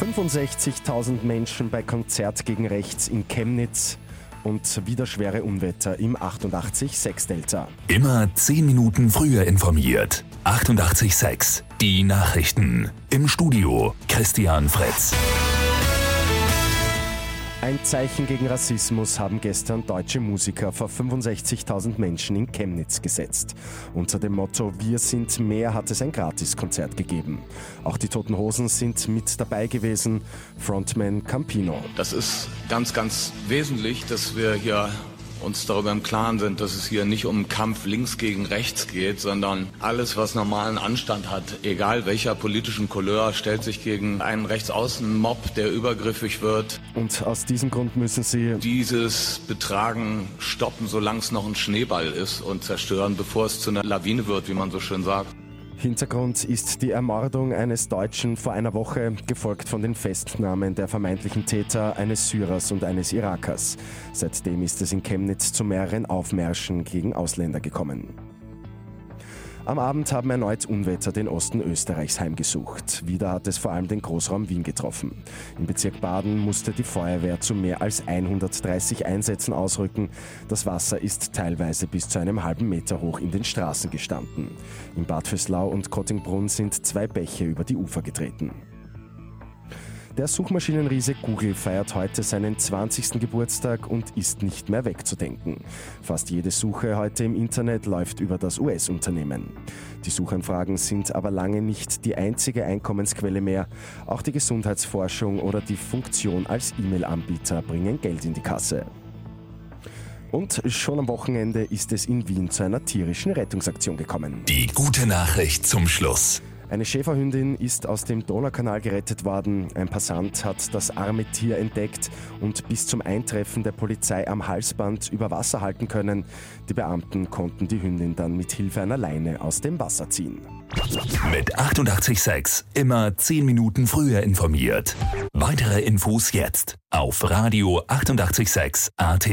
65.000 Menschen bei Konzert gegen Rechts in Chemnitz und wieder schwere Unwetter im 88.6 Delta. Immer 10 Minuten früher informiert. 88.6 Die Nachrichten. Im Studio Christian Fritz. Ein Zeichen gegen Rassismus haben gestern deutsche Musiker vor 65.000 Menschen in Chemnitz gesetzt. Unter dem Motto Wir sind mehr hat es ein Gratiskonzert gegeben. Auch die Toten Hosen sind mit dabei gewesen. Frontman Campino. Das ist ganz, ganz wesentlich, dass wir hier uns darüber im Klaren sind, dass es hier nicht um Kampf links gegen rechts geht, sondern alles, was normalen Anstand hat, egal welcher politischen Couleur, stellt sich gegen einen Rechtsaußen-Mob, der übergriffig wird. Und aus diesem Grund müssen Sie dieses Betragen stoppen, solange es noch ein Schneeball ist und zerstören, bevor es zu einer Lawine wird, wie man so schön sagt. Hintergrund ist die Ermordung eines Deutschen vor einer Woche, gefolgt von den Festnahmen der vermeintlichen Täter eines Syrers und eines Irakers. Seitdem ist es in Chemnitz zu mehreren Aufmärschen gegen Ausländer gekommen. Am Abend haben erneut Unwetter den Osten Österreichs heimgesucht. Wieder hat es vor allem den Großraum Wien getroffen. Im Bezirk Baden musste die Feuerwehr zu mehr als 130 Einsätzen ausrücken. Das Wasser ist teilweise bis zu einem halben Meter hoch in den Straßen gestanden. In Bad Vöslau und Kottingbrunn sind zwei Bäche über die Ufer getreten. Der Suchmaschinenriese Google feiert heute seinen 20. Geburtstag und ist nicht mehr wegzudenken. Fast jede Suche heute im Internet läuft über das US-Unternehmen. Die Suchanfragen sind aber lange nicht die einzige Einkommensquelle mehr. Auch die Gesundheitsforschung oder die Funktion als E-Mail-Anbieter bringen Geld in die Kasse. Und schon am Wochenende ist es in Wien zu einer tierischen Rettungsaktion gekommen. Die gute Nachricht zum Schluss. Eine Schäferhündin ist aus dem Donaukanal gerettet worden. Ein Passant hat das arme Tier entdeckt und bis zum Eintreffen der Polizei am Halsband über Wasser halten können. Die Beamten konnten die Hündin dann mit Hilfe einer Leine aus dem Wasser ziehen. Mit 886 immer 10 Minuten früher informiert. Weitere Infos jetzt auf Radio 886 AT.